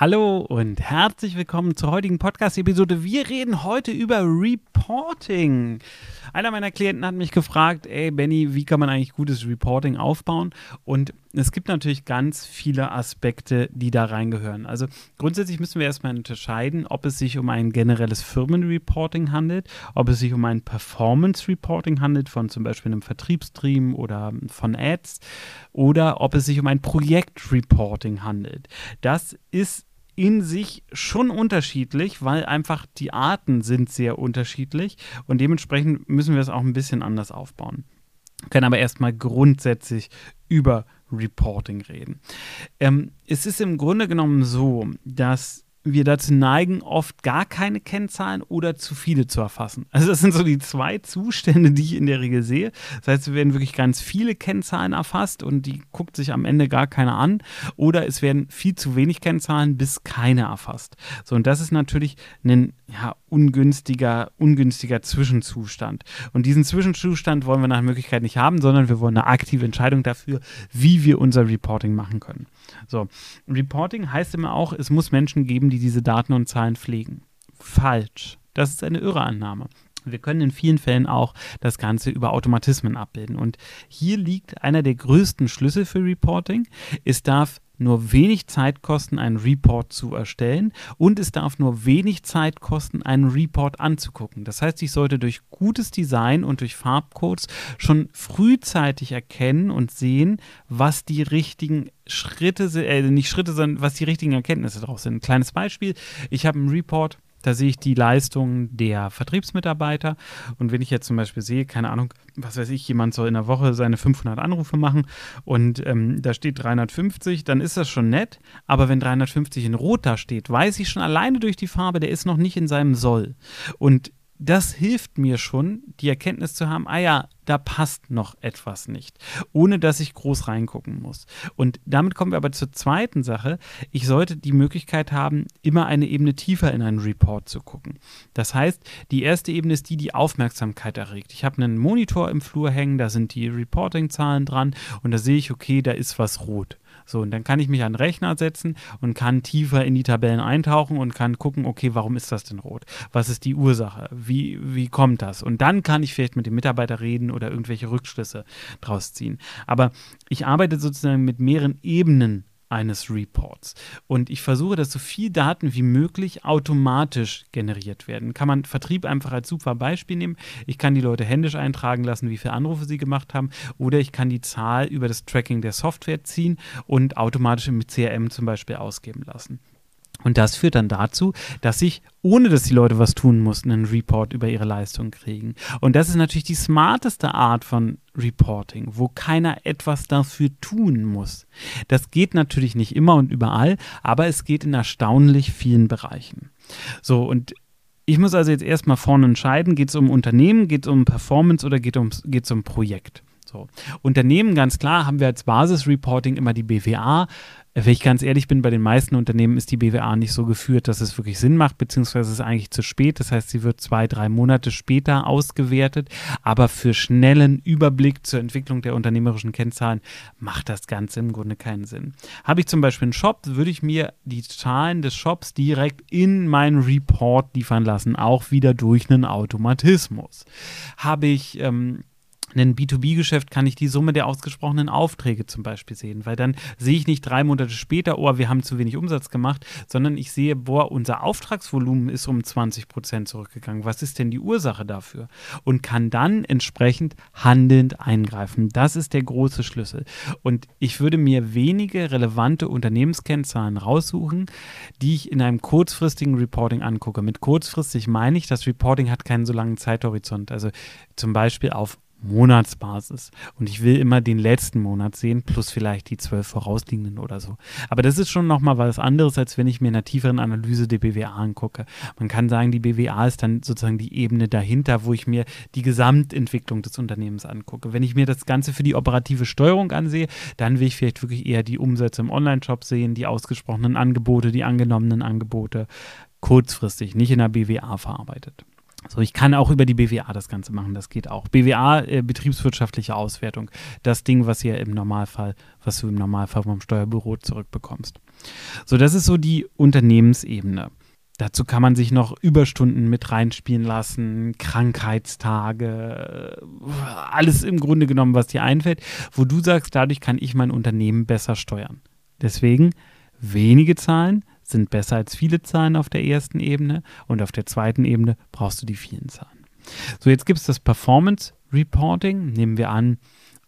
Hallo und herzlich willkommen zur heutigen Podcast-Episode. Wir reden heute über Reporting. Einer meiner Klienten hat mich gefragt, ey Benny, wie kann man eigentlich gutes Reporting aufbauen? Und es gibt natürlich ganz viele Aspekte, die da reingehören. Also grundsätzlich müssen wir erstmal unterscheiden, ob es sich um ein generelles Firmenreporting handelt, ob es sich um ein Performance-Reporting handelt von zum Beispiel einem Vertriebsstream oder von Ads oder ob es sich um ein Projektreporting handelt. Das ist in sich schon unterschiedlich, weil einfach die Arten sind sehr unterschiedlich und dementsprechend müssen wir es auch ein bisschen anders aufbauen. Wir können aber erstmal grundsätzlich über Reporting reden. Ähm, es ist im Grunde genommen so, dass wir dazu neigen, oft gar keine Kennzahlen oder zu viele zu erfassen. Also das sind so die zwei Zustände, die ich in der Regel sehe. Das heißt, es werden wirklich ganz viele Kennzahlen erfasst und die guckt sich am Ende gar keiner an. Oder es werden viel zu wenig Kennzahlen bis keine erfasst. So, und das ist natürlich ein ja, ungünstiger, ungünstiger Zwischenzustand. Und diesen Zwischenzustand wollen wir nach Möglichkeit nicht haben, sondern wir wollen eine aktive Entscheidung dafür, wie wir unser Reporting machen können. So, Reporting heißt immer auch, es muss Menschen geben, die diese Daten und Zahlen pflegen. Falsch. Das ist eine irre Annahme. Wir können in vielen Fällen auch das Ganze über Automatismen abbilden. Und hier liegt einer der größten Schlüssel für Reporting. Es darf nur wenig Zeit kosten, einen Report zu erstellen und es darf nur wenig Zeit kosten, einen Report anzugucken. Das heißt, ich sollte durch gutes Design und durch Farbcodes schon frühzeitig erkennen und sehen, was die richtigen Schritte sind, äh, nicht Schritte, sondern was die richtigen Erkenntnisse daraus sind. Ein kleines Beispiel, ich habe einen Report, da sehe ich die Leistung der Vertriebsmitarbeiter. Und wenn ich jetzt zum Beispiel sehe, keine Ahnung, was weiß ich, jemand soll in der Woche seine 500 Anrufe machen und ähm, da steht 350, dann ist das schon nett. Aber wenn 350 in Rot da steht, weiß ich schon alleine durch die Farbe, der ist noch nicht in seinem Soll. Und das hilft mir schon, die Erkenntnis zu haben, ah ja, da passt noch etwas nicht, ohne dass ich groß reingucken muss. Und damit kommen wir aber zur zweiten Sache. Ich sollte die Möglichkeit haben, immer eine Ebene tiefer in einen Report zu gucken. Das heißt, die erste Ebene ist die, die Aufmerksamkeit erregt. Ich habe einen Monitor im Flur hängen, da sind die Reporting-Zahlen dran und da sehe ich, okay, da ist was rot. So, und dann kann ich mich an den Rechner setzen und kann tiefer in die Tabellen eintauchen und kann gucken, okay, warum ist das denn rot? Was ist die Ursache? Wie, wie kommt das? Und dann kann ich vielleicht mit dem Mitarbeiter reden oder irgendwelche Rückschlüsse draus ziehen. Aber ich arbeite sozusagen mit mehreren Ebenen eines Reports. Und ich versuche, dass so viel Daten wie möglich automatisch generiert werden. Kann man Vertrieb einfach als super Beispiel nehmen. Ich kann die Leute händisch eintragen lassen, wie viele Anrufe sie gemacht haben. Oder ich kann die Zahl über das Tracking der Software ziehen und automatisch im CRM zum Beispiel ausgeben lassen. Und das führt dann dazu, dass ich, ohne dass die Leute was tun mussten, einen Report über ihre Leistung kriegen. Und das ist natürlich die smarteste Art von Reporting, wo keiner etwas dafür tun muss. Das geht natürlich nicht immer und überall, aber es geht in erstaunlich vielen Bereichen. So, und ich muss also jetzt erstmal vorne entscheiden, geht es um Unternehmen, geht es um Performance oder geht es um Projekt. So. Unternehmen, ganz klar, haben wir als Basisreporting immer die BWA. Wenn ich ganz ehrlich bin, bei den meisten Unternehmen ist die BWA nicht so geführt, dass es wirklich Sinn macht, beziehungsweise ist eigentlich zu spät. Das heißt, sie wird zwei, drei Monate später ausgewertet. Aber für schnellen Überblick zur Entwicklung der unternehmerischen Kennzahlen macht das Ganze im Grunde keinen Sinn. Habe ich zum Beispiel einen Shop, würde ich mir die Zahlen des Shops direkt in meinen Report liefern lassen, auch wieder durch einen Automatismus. Habe ich ähm, ein B2B-Geschäft kann ich die Summe der ausgesprochenen Aufträge zum Beispiel sehen, weil dann sehe ich nicht drei Monate später, oh, wir haben zu wenig Umsatz gemacht, sondern ich sehe, boah, unser Auftragsvolumen ist um 20 Prozent zurückgegangen. Was ist denn die Ursache dafür? Und kann dann entsprechend handelnd eingreifen. Das ist der große Schlüssel. Und ich würde mir wenige relevante Unternehmenskennzahlen raussuchen, die ich in einem kurzfristigen Reporting angucke. Mit kurzfristig meine ich, das Reporting hat keinen so langen Zeithorizont. Also zum Beispiel auf Monatsbasis. Und ich will immer den letzten Monat sehen, plus vielleicht die zwölf vorausliegenden oder so. Aber das ist schon nochmal was anderes, als wenn ich mir in einer tieferen Analyse die BWA angucke. Man kann sagen, die BWA ist dann sozusagen die Ebene dahinter, wo ich mir die Gesamtentwicklung des Unternehmens angucke. Wenn ich mir das Ganze für die operative Steuerung ansehe, dann will ich vielleicht wirklich eher die Umsätze im Online-Shop sehen, die ausgesprochenen Angebote, die angenommenen Angebote, kurzfristig, nicht in der BWA verarbeitet. So, ich kann auch über die BWA das Ganze machen, das geht auch. BWA, äh, betriebswirtschaftliche Auswertung, das Ding, was ihr im Normalfall, was du im Normalfall vom Steuerbüro zurückbekommst. So, das ist so die Unternehmensebene. Dazu kann man sich noch Überstunden mit reinspielen lassen, Krankheitstage, alles im Grunde genommen, was dir einfällt, wo du sagst, dadurch kann ich mein Unternehmen besser steuern. Deswegen wenige Zahlen sind besser als viele Zahlen auf der ersten Ebene und auf der zweiten Ebene brauchst du die vielen Zahlen. So, jetzt gibt es das Performance Reporting. Nehmen wir an,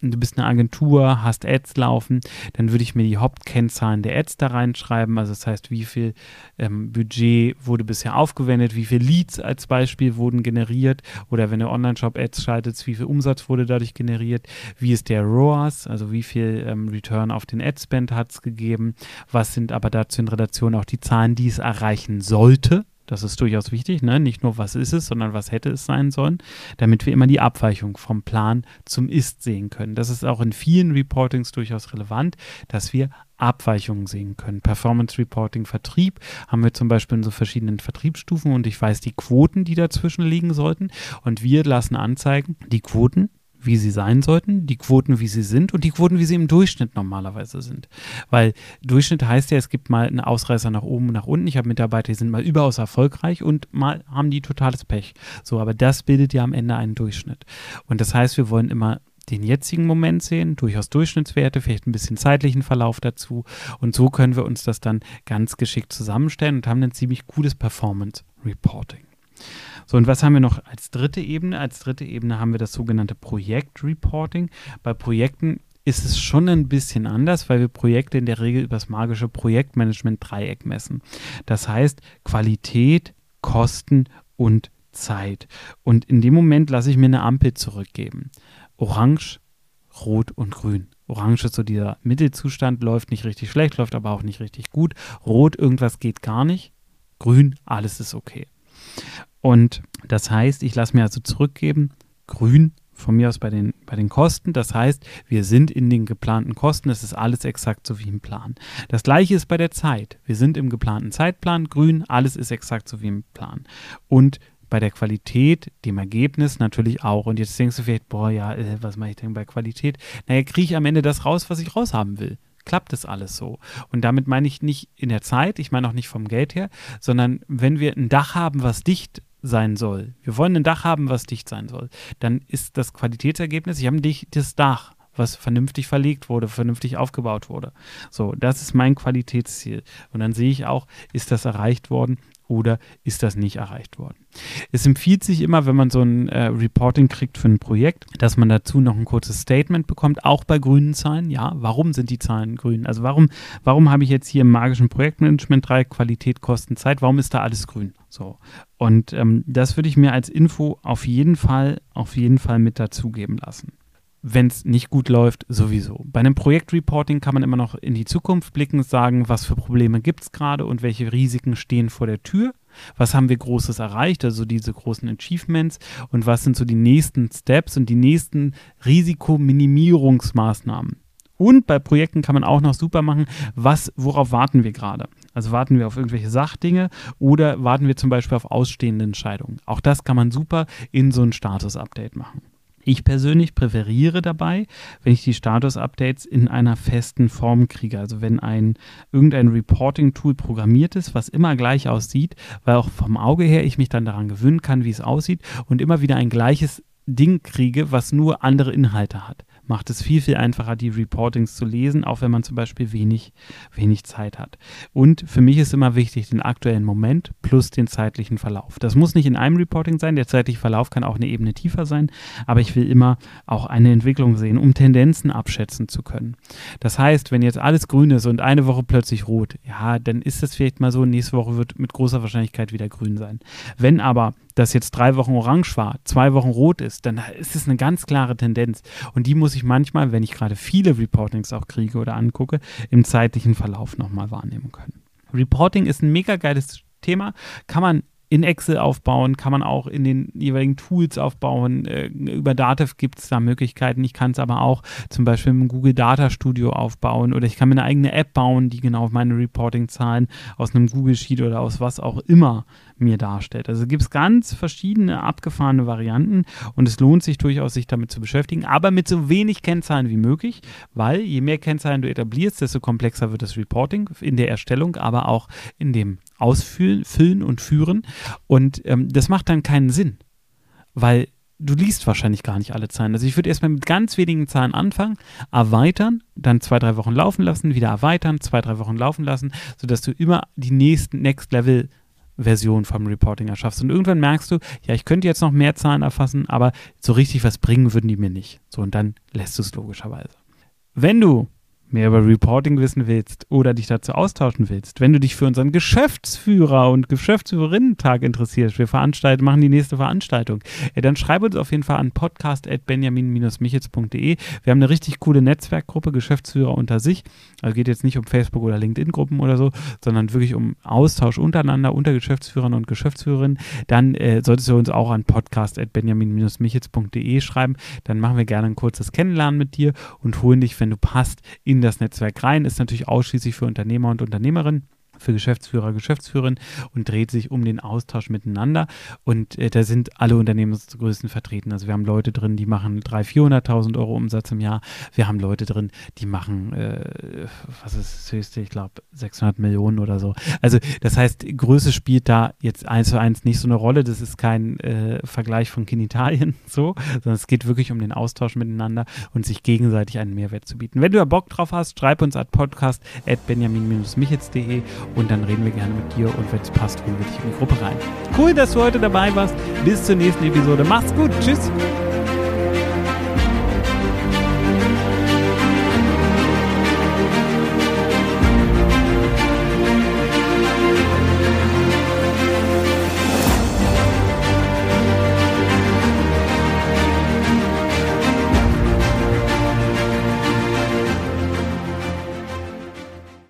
du bist eine Agentur, hast Ads laufen, dann würde ich mir die Hauptkennzahlen der Ads da reinschreiben. Also das heißt, wie viel ähm, Budget wurde bisher aufgewendet, wie viel Leads als Beispiel wurden generiert oder wenn du Online-Shop-Ads schaltest, wie viel Umsatz wurde dadurch generiert, wie ist der ROAS, also wie viel ähm, Return auf den Ad-Spend hat es gegeben, was sind aber dazu in Relation auch die Zahlen, die es erreichen sollte. Das ist durchaus wichtig, ne? nicht nur was ist es, sondern was hätte es sein sollen, damit wir immer die Abweichung vom Plan zum Ist sehen können. Das ist auch in vielen Reportings durchaus relevant, dass wir Abweichungen sehen können. Performance Reporting Vertrieb haben wir zum Beispiel in so verschiedenen Vertriebsstufen und ich weiß die Quoten, die dazwischen liegen sollten und wir lassen anzeigen, die Quoten wie sie sein sollten, die Quoten, wie sie sind und die Quoten, wie sie im Durchschnitt normalerweise sind. Weil Durchschnitt heißt ja, es gibt mal einen Ausreißer nach oben und nach unten. Ich habe Mitarbeiter, die sind mal überaus erfolgreich und mal haben die totales Pech. So, aber das bildet ja am Ende einen Durchschnitt. Und das heißt, wir wollen immer den jetzigen Moment sehen, durchaus Durchschnittswerte, vielleicht ein bisschen zeitlichen Verlauf dazu. Und so können wir uns das dann ganz geschickt zusammenstellen und haben ein ziemlich cooles Performance Reporting. So, und was haben wir noch als dritte Ebene? Als dritte Ebene haben wir das sogenannte Projektreporting. Bei Projekten ist es schon ein bisschen anders, weil wir Projekte in der Regel über das magische Projektmanagement-Dreieck messen. Das heißt Qualität, Kosten und Zeit. Und in dem Moment lasse ich mir eine Ampel zurückgeben. Orange, Rot und Grün. Orange ist so dieser Mittelzustand, läuft nicht richtig schlecht, läuft aber auch nicht richtig gut. Rot, irgendwas geht gar nicht. Grün, alles ist okay. Und das heißt, ich lasse mir also zurückgeben, grün von mir aus bei den, bei den Kosten. Das heißt, wir sind in den geplanten Kosten. Es ist alles exakt so wie im Plan. Das gleiche ist bei der Zeit. Wir sind im geplanten Zeitplan. Grün, alles ist exakt so wie im Plan. Und bei der Qualität, dem Ergebnis natürlich auch. Und jetzt denkst du vielleicht, boah, ja, äh, was mache ich denn bei Qualität? Naja, kriege ich am Ende das raus, was ich raushaben will klappt es alles so. Und damit meine ich nicht in der Zeit, ich meine auch nicht vom Geld her, sondern wenn wir ein Dach haben, was dicht sein soll, wir wollen ein Dach haben, was dicht sein soll, dann ist das Qualitätsergebnis, ich habe ein dichtes Dach, was vernünftig verlegt wurde, vernünftig aufgebaut wurde. So, das ist mein Qualitätsziel. Und dann sehe ich auch, ist das erreicht worden oder ist das nicht erreicht worden. Es empfiehlt sich immer, wenn man so ein äh, Reporting kriegt für ein Projekt, dass man dazu noch ein kurzes Statement bekommt, auch bei grünen Zahlen. Ja, warum sind die Zahlen grün? Also warum, warum habe ich jetzt hier im magischen Projektmanagement drei Qualität, Kosten, Zeit? Warum ist da alles grün? So. Und ähm, das würde ich mir als Info auf jeden Fall, auf jeden Fall mit dazugeben lassen wenn es nicht gut läuft, sowieso. Bei einem Projektreporting kann man immer noch in die Zukunft blicken, sagen, was für Probleme gibt es gerade und welche Risiken stehen vor der Tür. Was haben wir Großes erreicht, also diese großen Achievements und was sind so die nächsten Steps und die nächsten Risikominimierungsmaßnahmen. Und bei Projekten kann man auch noch super machen, was, worauf warten wir gerade? Also warten wir auf irgendwelche Sachdinge oder warten wir zum Beispiel auf ausstehende Entscheidungen. Auch das kann man super in so ein Status-Update machen. Ich persönlich präferiere dabei, wenn ich die Status-Updates in einer festen Form kriege. Also wenn ein irgendein Reporting-Tool programmiert ist, was immer gleich aussieht, weil auch vom Auge her ich mich dann daran gewöhnen kann, wie es aussieht und immer wieder ein gleiches Ding kriege, was nur andere Inhalte hat macht es viel, viel einfacher, die Reportings zu lesen, auch wenn man zum Beispiel wenig, wenig Zeit hat. Und für mich ist immer wichtig, den aktuellen Moment plus den zeitlichen Verlauf. Das muss nicht in einem Reporting sein, der zeitliche Verlauf kann auch eine Ebene tiefer sein, aber ich will immer auch eine Entwicklung sehen, um Tendenzen abschätzen zu können. Das heißt, wenn jetzt alles grün ist und eine Woche plötzlich rot, ja, dann ist es vielleicht mal so, nächste Woche wird mit großer Wahrscheinlichkeit wieder grün sein. Wenn aber das jetzt drei Wochen orange war, zwei Wochen rot ist, dann ist es eine ganz klare Tendenz. Und die muss ich manchmal, wenn ich gerade viele Reportings auch kriege oder angucke, im zeitlichen Verlauf nochmal wahrnehmen können. Reporting ist ein mega geiles Thema, kann man in Excel aufbauen, kann man auch in den jeweiligen Tools aufbauen. Äh, über Datev gibt es da Möglichkeiten. Ich kann es aber auch zum Beispiel im Google Data Studio aufbauen oder ich kann mir eine eigene App bauen, die genau meine Reporting-Zahlen aus einem Google Sheet oder aus was auch immer mir darstellt. Also gibt es ganz verschiedene abgefahrene Varianten und es lohnt sich durchaus, sich damit zu beschäftigen, aber mit so wenig Kennzahlen wie möglich, weil je mehr Kennzahlen du etablierst, desto komplexer wird das Reporting in der Erstellung, aber auch in dem Ausfüllen Füllen und Führen. Und ähm, das macht dann keinen Sinn, weil du liest wahrscheinlich gar nicht alle Zahlen. Also ich würde erstmal mit ganz wenigen Zahlen anfangen, erweitern, dann zwei, drei Wochen laufen lassen, wieder erweitern, zwei, drei Wochen laufen lassen, sodass du immer die nächsten Next Level Version vom Reporting erschaffst. Und irgendwann merkst du, ja, ich könnte jetzt noch mehr Zahlen erfassen, aber so richtig was bringen würden die mir nicht. So, und dann lässt du es logischerweise. Wenn du mehr über Reporting wissen willst oder dich dazu austauschen willst, wenn du dich für unseren Geschäftsführer- und Geschäftsführerinnen-Tag interessierst, wir veranstalten, machen die nächste Veranstaltung, ja, dann schreib uns auf jeden Fall an podcast.benjamin-michels.de. Wir haben eine richtig coole Netzwerkgruppe, Geschäftsführer unter sich. Also geht jetzt nicht um Facebook- oder LinkedIn-Gruppen oder so, sondern wirklich um Austausch untereinander, unter Geschäftsführern und Geschäftsführerinnen. Dann äh, solltest du uns auch an podcast.benjamin-michels.de schreiben. Dann machen wir gerne ein kurzes Kennenlernen mit dir und holen dich, wenn du passt, in in das Netzwerk rein, ist natürlich ausschließlich für Unternehmer und Unternehmerinnen für Geschäftsführer, Geschäftsführerinnen und dreht sich um den Austausch miteinander. Und äh, da sind alle Unternehmensgrößen vertreten. Also wir haben Leute drin, die machen 300.000, 400.000 Euro Umsatz im Jahr. Wir haben Leute drin, die machen, äh, was ist das höchste, ich glaube 600 Millionen oder so. Also das heißt, Größe spielt da jetzt eins zu eins nicht so eine Rolle. Das ist kein äh, Vergleich von Genitalien so, sondern es geht wirklich um den Austausch miteinander und sich gegenseitig einen Mehrwert zu bieten. Wenn du da Bock drauf hast, schreib uns at podcast at benjamin-michitz.de und dann reden wir gerne mit dir und wenn es passt, holen wir dich in die Gruppe rein. Cool, dass du heute dabei warst. Bis zur nächsten Episode. Mach's gut. Tschüss.